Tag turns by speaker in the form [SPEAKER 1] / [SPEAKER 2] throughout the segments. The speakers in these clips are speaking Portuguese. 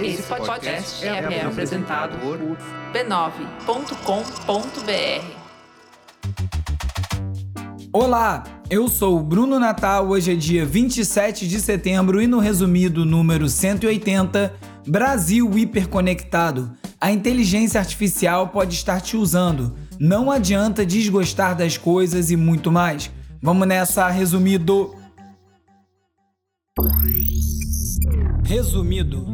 [SPEAKER 1] Esse podcast é, é apresentado por b9.com.br.
[SPEAKER 2] Olá, eu sou o Bruno Natal. Hoje é dia 27 de setembro e no resumido número 180, Brasil hiperconectado. A inteligência artificial pode estar te usando. Não adianta desgostar das coisas e muito mais. Vamos nessa, resumido. Resumido.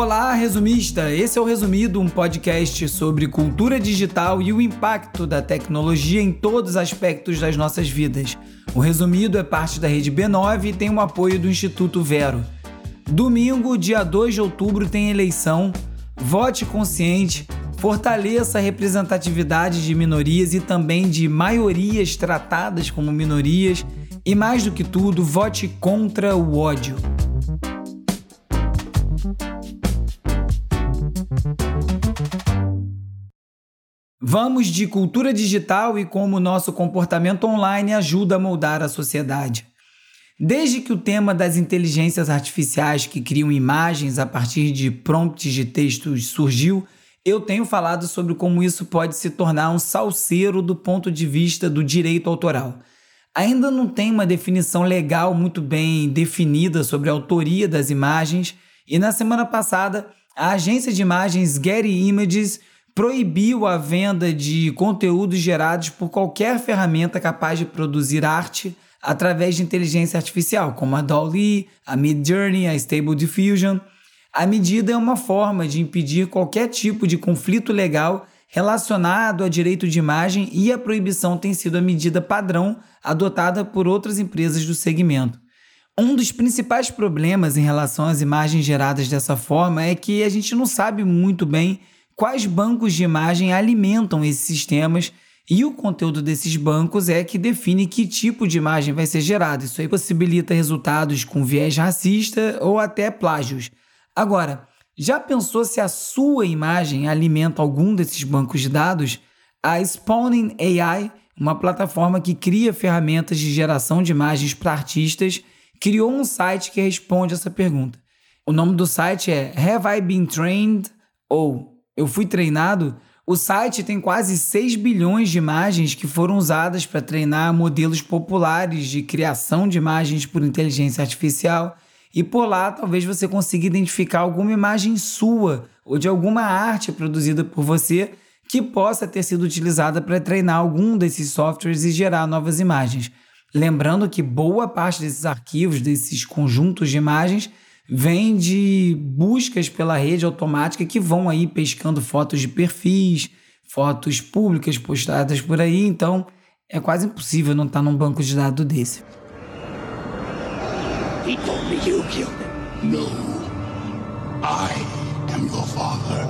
[SPEAKER 2] Olá, resumista! Esse é o Resumido, um podcast sobre cultura digital e o impacto da tecnologia em todos os aspectos das nossas vidas. O Resumido é parte da rede B9 e tem o apoio do Instituto Vero. Domingo, dia 2 de outubro, tem eleição. Vote consciente, fortaleça a representatividade de minorias e também de maiorias tratadas como minorias. E mais do que tudo, vote contra o ódio. Vamos de cultura digital e como nosso comportamento online ajuda a moldar a sociedade. Desde que o tema das inteligências artificiais que criam imagens a partir de prompts de textos surgiu, eu tenho falado sobre como isso pode se tornar um salseiro do ponto de vista do direito autoral. Ainda não tem uma definição legal muito bem definida sobre a autoria das imagens, e na semana passada, a agência de imagens Getty Images proibiu a venda de conteúdos gerados por qualquer ferramenta capaz de produzir arte através de inteligência artificial, como a DALL-E, a Midjourney, a Stable Diffusion. A medida é uma forma de impedir qualquer tipo de conflito legal relacionado a direito de imagem e a proibição tem sido a medida padrão adotada por outras empresas do segmento. Um dos principais problemas em relação às imagens geradas dessa forma é que a gente não sabe muito bem quais bancos de imagem alimentam esses sistemas e o conteúdo desses bancos é que define que tipo de imagem vai ser gerada. Isso aí possibilita resultados com viés racista ou até plágios. Agora, já pensou se a sua imagem alimenta algum desses bancos de dados? A Spawning AI, uma plataforma que cria ferramentas de geração de imagens para artistas, criou um site que responde essa pergunta. O nome do site é Have I Been Trained? ou eu fui treinado, o site tem quase 6 bilhões de imagens que foram usadas para treinar modelos populares de criação de imagens por inteligência artificial. E por lá, talvez você consiga identificar alguma imagem sua ou de alguma arte produzida por você que possa ter sido utilizada para treinar algum desses softwares e gerar novas imagens. Lembrando que boa parte desses arquivos, desses conjuntos de imagens, vem de buscas pela rede automática que vão aí pescando fotos de perfis, fotos públicas postadas por aí, então é quase impossível não estar num banco de dados desse. He told me you killed him. No. I am your father.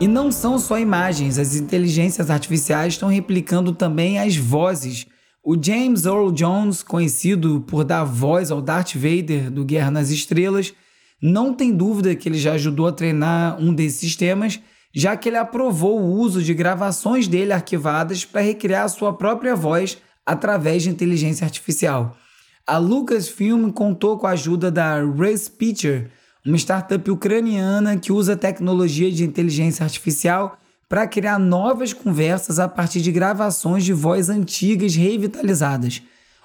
[SPEAKER 2] E não são só imagens, as inteligências artificiais estão replicando também as vozes o James Earl Jones, conhecido por dar voz ao Darth Vader do Guerra nas Estrelas, não tem dúvida que ele já ajudou a treinar um desses sistemas, já que ele aprovou o uso de gravações dele arquivadas para recriar sua própria voz através de inteligência artificial. A Lucasfilm contou com a ajuda da Race Picture, uma startup ucraniana que usa tecnologia de inteligência artificial para criar novas conversas a partir de gravações de voz antigas revitalizadas.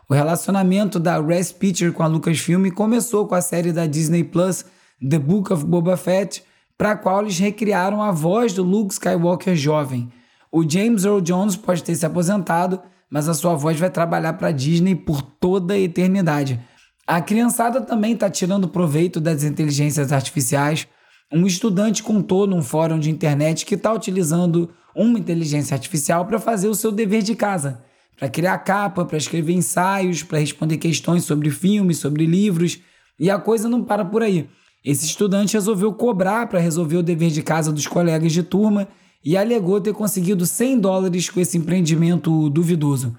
[SPEAKER 2] O relacionamento da Res Picture com a Lucasfilm começou com a série da Disney Plus The Book of Boba Fett, para a qual eles recriaram a voz do Luke Skywalker jovem. O James Earl Jones pode ter se aposentado, mas a sua voz vai trabalhar para a Disney por toda a eternidade. A criançada também está tirando proveito das inteligências artificiais um estudante contou num fórum de internet que está utilizando uma inteligência artificial para fazer o seu dever de casa, para criar capa, para escrever ensaios, para responder questões sobre filmes, sobre livros, e a coisa não para por aí. Esse estudante resolveu cobrar para resolver o dever de casa dos colegas de turma e alegou ter conseguido 100 dólares com esse empreendimento duvidoso.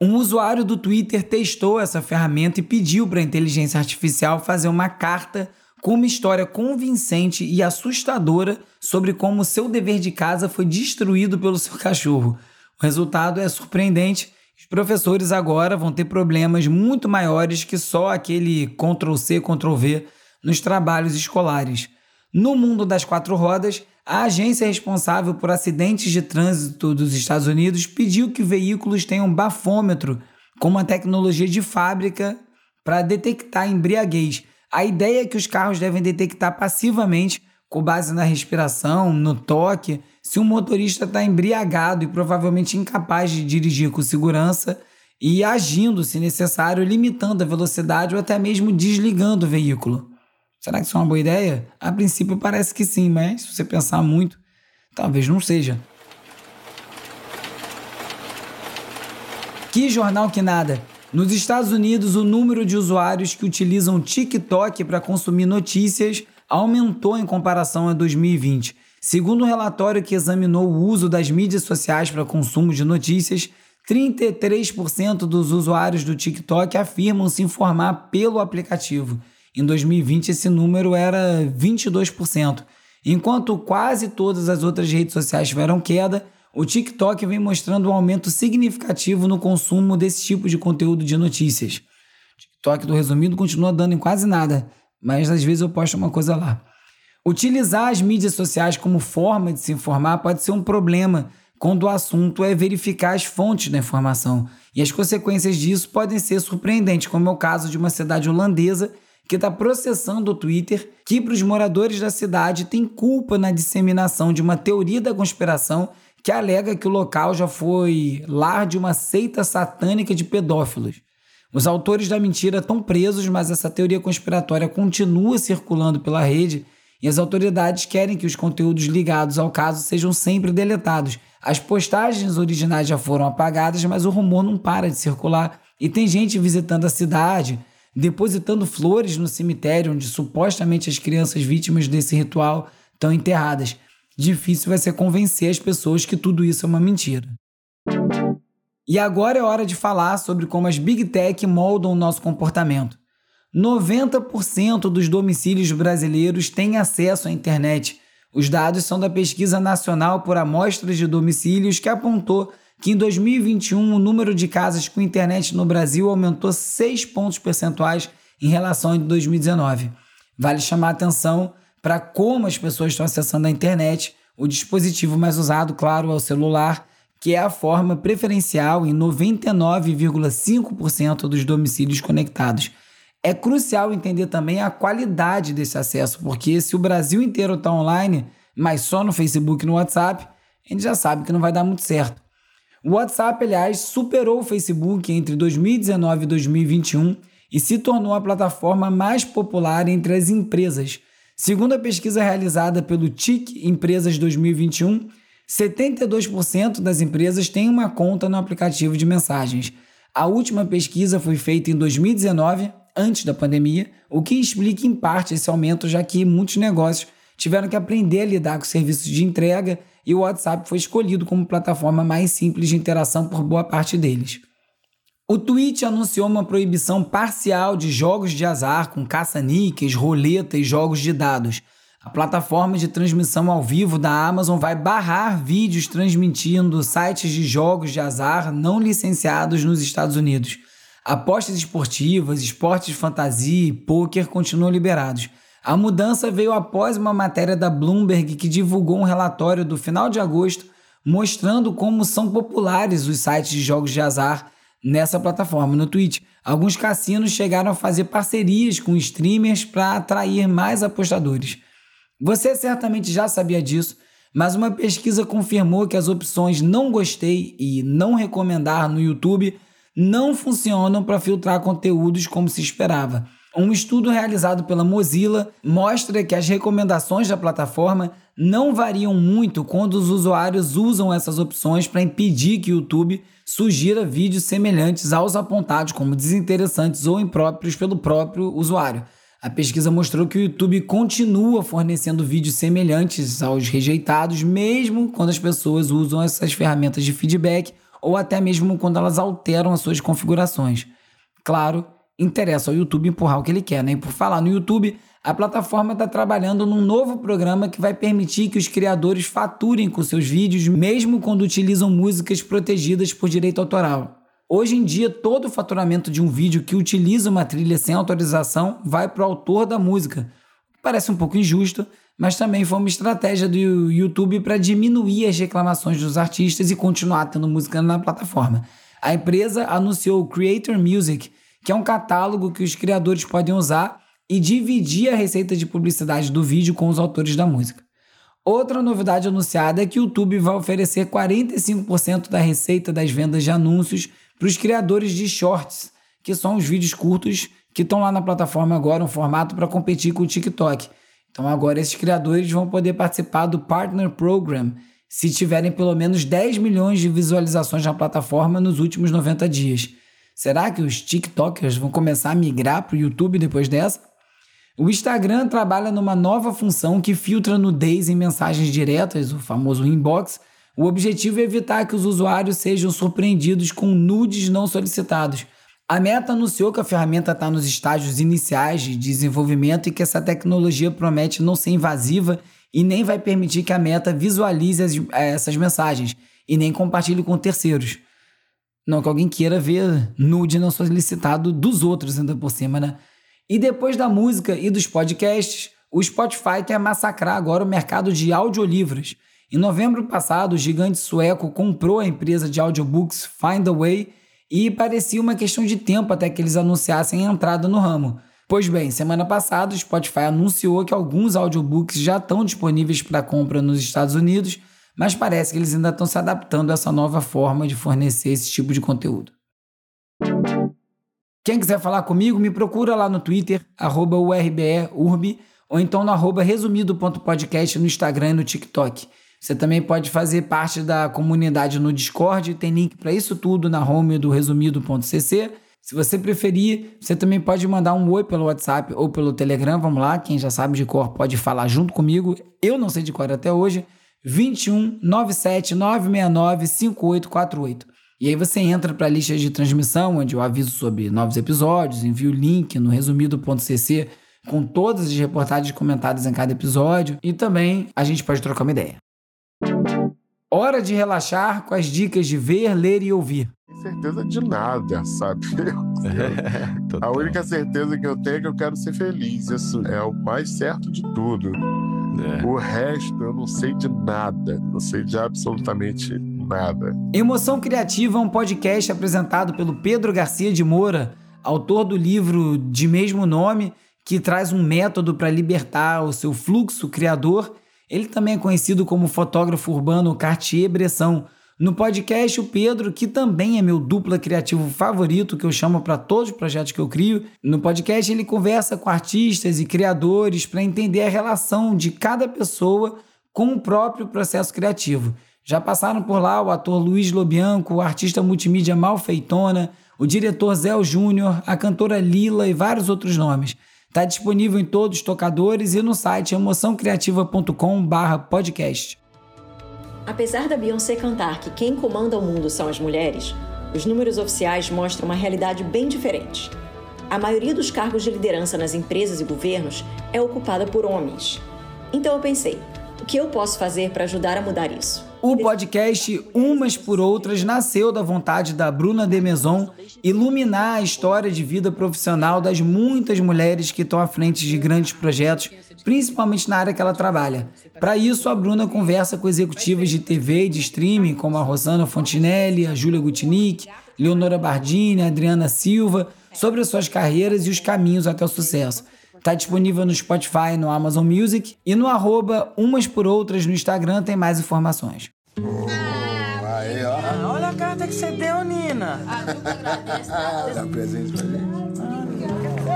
[SPEAKER 2] Um usuário do Twitter testou essa ferramenta e pediu para a inteligência artificial fazer uma carta com uma história convincente e assustadora sobre como seu dever de casa foi destruído pelo seu cachorro. O resultado é surpreendente. Os professores agora vão ter problemas muito maiores que só aquele Ctrl-C, Ctrl-V nos trabalhos escolares. No mundo das quatro rodas, a agência responsável por acidentes de trânsito dos Estados Unidos pediu que veículos tenham bafômetro como uma tecnologia de fábrica para detectar embriaguez. A ideia é que os carros devem detectar passivamente, com base na respiração, no toque, se um motorista está embriagado e provavelmente incapaz de dirigir com segurança e agindo, se necessário, limitando a velocidade ou até mesmo desligando o veículo. Será que isso é uma boa ideia? A princípio parece que sim, mas se você pensar muito, talvez não seja. Que jornal que nada! Nos Estados Unidos, o número de usuários que utilizam TikTok para consumir notícias aumentou em comparação a 2020. Segundo um relatório que examinou o uso das mídias sociais para consumo de notícias, 33% dos usuários do TikTok afirmam se informar pelo aplicativo. Em 2020, esse número era 22%. Enquanto quase todas as outras redes sociais tiveram queda, o TikTok vem mostrando um aumento significativo no consumo desse tipo de conteúdo de notícias. O TikTok do resumido continua dando em quase nada, mas às vezes eu posto uma coisa lá. Utilizar as mídias sociais como forma de se informar pode ser um problema quando o assunto é verificar as fontes da informação. E as consequências disso podem ser surpreendentes, como é o caso de uma cidade holandesa que está processando o Twitter, que para os moradores da cidade tem culpa na disseminação de uma teoria da conspiração que alega que o local já foi lar de uma seita satânica de pedófilos. Os autores da mentira estão presos, mas essa teoria conspiratória continua circulando pela rede e as autoridades querem que os conteúdos ligados ao caso sejam sempre deletados. As postagens originais já foram apagadas, mas o rumor não para de circular e tem gente visitando a cidade, depositando flores no cemitério onde supostamente as crianças vítimas desse ritual estão enterradas difícil vai ser convencer as pessoas que tudo isso é uma mentira. E agora é hora de falar sobre como as Big Tech moldam o nosso comportamento. 90% dos domicílios brasileiros têm acesso à internet. Os dados são da Pesquisa Nacional por Amostras de Domicílios, que apontou que em 2021 o número de casas com internet no Brasil aumentou 6 pontos percentuais em relação a 2019. Vale chamar a atenção para como as pessoas estão acessando a internet. O dispositivo mais usado, claro, é o celular, que é a forma preferencial em 99,5% dos domicílios conectados. É crucial entender também a qualidade desse acesso, porque se o Brasil inteiro está online, mas só no Facebook e no WhatsApp, a gente já sabe que não vai dar muito certo. O WhatsApp, aliás, superou o Facebook entre 2019 e 2021 e se tornou a plataforma mais popular entre as empresas, Segundo a pesquisa realizada pelo TIC Empresas 2021, 72% das empresas têm uma conta no aplicativo de mensagens. A última pesquisa foi feita em 2019, antes da pandemia, o que explica em parte esse aumento, já que muitos negócios tiveram que aprender a lidar com serviços de entrega e o WhatsApp foi escolhido como plataforma mais simples de interação por boa parte deles. O Twitch anunciou uma proibição parcial de jogos de azar com caça-níqueis, roleta e jogos de dados. A plataforma de transmissão ao vivo da Amazon vai barrar vídeos transmitindo sites de jogos de azar não licenciados nos Estados Unidos. Apostas esportivas, esportes de fantasia e poker continuam liberados. A mudança veio após uma matéria da Bloomberg que divulgou um relatório do final de agosto mostrando como são populares os sites de jogos de azar nessa plataforma, no Twitch. Alguns cassinos chegaram a fazer parcerias com streamers para atrair mais apostadores. Você certamente já sabia disso, mas uma pesquisa confirmou que as opções não gostei e não recomendar no YouTube não funcionam para filtrar conteúdos como se esperava. Um estudo realizado pela Mozilla mostra que as recomendações da plataforma não variam muito quando os usuários usam essas opções para impedir que o YouTube sugira vídeos semelhantes aos apontados como desinteressantes ou impróprios pelo próprio usuário. A pesquisa mostrou que o YouTube continua fornecendo vídeos semelhantes aos rejeitados, mesmo quando as pessoas usam essas ferramentas de feedback ou até mesmo quando elas alteram as suas configurações. Claro, interessa ao YouTube empurrar o que ele quer, né? E por falar no YouTube, a plataforma está trabalhando num novo programa que vai permitir que os criadores faturem com seus vídeos, mesmo quando utilizam músicas protegidas por direito autoral. Hoje em dia, todo o faturamento de um vídeo que utiliza uma trilha sem autorização vai para o autor da música. Parece um pouco injusto, mas também foi uma estratégia do YouTube para diminuir as reclamações dos artistas e continuar tendo música na plataforma. A empresa anunciou o Creator Music, que é um catálogo que os criadores podem usar e dividir a receita de publicidade do vídeo com os autores da música. Outra novidade anunciada é que o YouTube vai oferecer 45% da receita das vendas de anúncios para os criadores de shorts, que são os vídeos curtos que estão lá na plataforma agora, um formato para competir com o TikTok. Então agora esses criadores vão poder participar do Partner Program se tiverem pelo menos 10 milhões de visualizações na plataforma nos últimos 90 dias. Será que os TikTokers vão começar a migrar para o YouTube depois dessa? O Instagram trabalha numa nova função que filtra nudez em mensagens diretas, o famoso inbox. O objetivo é evitar que os usuários sejam surpreendidos com nudes não solicitados. A Meta anunciou que a ferramenta está nos estágios iniciais de desenvolvimento e que essa tecnologia promete não ser invasiva e nem vai permitir que a Meta visualize as, eh, essas mensagens e nem compartilhe com terceiros. Não que alguém queira ver nude não solicitado dos outros ainda por cima, né? E depois da música e dos podcasts, o Spotify quer massacrar agora o mercado de audiolivros. Em novembro passado, o gigante sueco comprou a empresa de audiobooks Findaway e parecia uma questão de tempo até que eles anunciassem a entrada no ramo. Pois bem, semana passada o Spotify anunciou que alguns audiobooks já estão disponíveis para compra nos Estados Unidos, mas parece que eles ainda estão se adaptando a essa nova forma de fornecer esse tipo de conteúdo. Quem quiser falar comigo, me procura lá no Twitter, arroba URBEURB, ou então no arroba resumido.podcast no Instagram e no TikTok. Você também pode fazer parte da comunidade no Discord, tem link para isso tudo na home do resumido.cc. Se você preferir, você também pode mandar um oi pelo WhatsApp ou pelo Telegram, vamos lá, quem já sabe de cor pode falar junto comigo. Eu não sei de cor até hoje. 21 97 969 5848. E aí você entra para a lista de transmissão, onde eu aviso sobre novos episódios, envio o link no resumido.cc com todas as reportagens comentadas em cada episódio e também a gente pode trocar uma ideia. Hora de relaxar com as dicas de ver, ler e ouvir.
[SPEAKER 3] Certeza de nada, sabe? a única certeza que eu tenho é que eu quero ser feliz. Isso é o mais certo de tudo. É. O resto eu não sei de nada, não sei de absolutamente nada.
[SPEAKER 2] Emoção Criativa é um podcast apresentado pelo Pedro Garcia de Moura, autor do livro de mesmo nome, que traz um método para libertar o seu fluxo criador. Ele também é conhecido como fotógrafo urbano Cartier-Bresson. No podcast, o Pedro, que também é meu dupla criativo favorito, que eu chamo para todos os projetos que eu crio, no podcast ele conversa com artistas e criadores para entender a relação de cada pessoa com o próprio processo criativo. Já passaram por lá o ator Luiz Lobianco, o artista multimídia Malfeitona, o diretor Zé Júnior, a cantora Lila e vários outros nomes. Está disponível em todos os tocadores e no site emoçãocriativa.com/podcast.
[SPEAKER 4] Apesar da Beyoncé cantar que quem comanda o mundo são as mulheres, os números oficiais mostram uma realidade bem diferente. A maioria dos cargos de liderança nas empresas e governos é ocupada por homens. Então eu pensei, que eu posso fazer para ajudar a mudar isso?
[SPEAKER 2] O podcast Umas por Outras nasceu da vontade da Bruna de Maison iluminar a história de vida profissional das muitas mulheres que estão à frente de grandes projetos, principalmente na área que ela trabalha. Para isso, a Bruna conversa com executivas de TV e de streaming, como a Rosana Fontinelli, a Júlia Gutnick, Leonora Bardini, a Adriana Silva, sobre as suas carreiras e os caminhos até o sucesso. Está disponível no Spotify, no Amazon Music e no arroba Umas por Outras no Instagram tem mais informações.
[SPEAKER 5] aí, ó. Ah, olha a carta que você deu, Nina. Dá presente pra mim.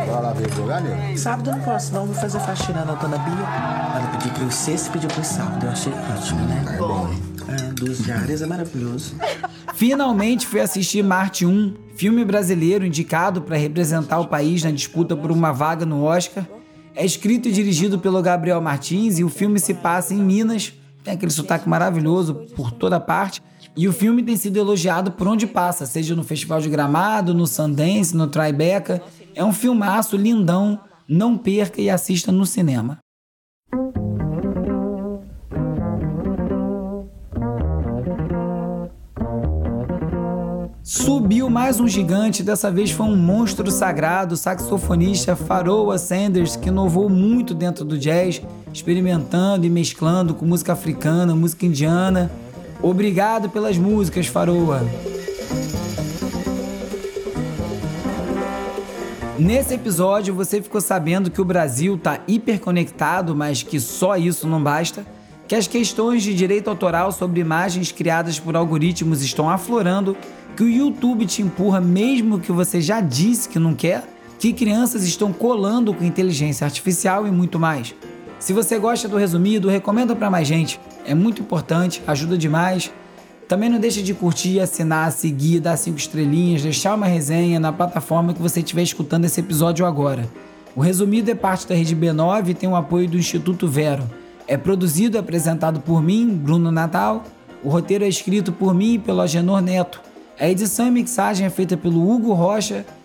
[SPEAKER 5] Vai lá ver jogar? Sábado eu não posso, não. Vou fazer faxina na dona Bia. Ela pediu pra eu sexta e pediu pro sábado. Eu achei ótimo, né? É bom. É, duas diárias é maravilhoso.
[SPEAKER 2] Finalmente fui assistir Marte 1, filme brasileiro indicado para representar o país na disputa por uma vaga no Oscar. É escrito e dirigido pelo Gabriel Martins e o filme se passa em Minas. Tem aquele sotaque maravilhoso por toda parte. E o filme tem sido elogiado por onde passa, seja no Festival de Gramado, no Sundance, no Tribeca. É um filmaço lindão, Não perca e assista no cinema. Subiu mais um gigante, dessa vez foi um monstro sagrado, saxofonista Pharoah Sanders, que inovou muito dentro do jazz, experimentando e mesclando com música africana, música indiana. Obrigado pelas músicas, Pharoah. Nesse episódio você ficou sabendo que o Brasil está hiperconectado, mas que só isso não basta, que as questões de direito autoral sobre imagens criadas por algoritmos estão aflorando que o YouTube te empurra mesmo que você já disse que não quer, que crianças estão colando com inteligência artificial e muito mais. Se você gosta do resumido, recomenda para mais gente. É muito importante, ajuda demais. Também não deixe de curtir, assinar, seguir, dar cinco estrelinhas, deixar uma resenha na plataforma que você estiver escutando esse episódio agora. O resumido é parte da rede B9 e tem o apoio do Instituto Vero. É produzido e apresentado por mim, Bruno Natal. O roteiro é escrito por mim e pelo Agenor Neto. A edição e mixagem é feita pelo Hugo Rocha.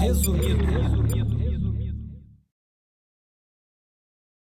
[SPEAKER 6] Resumido.
[SPEAKER 2] Resumido.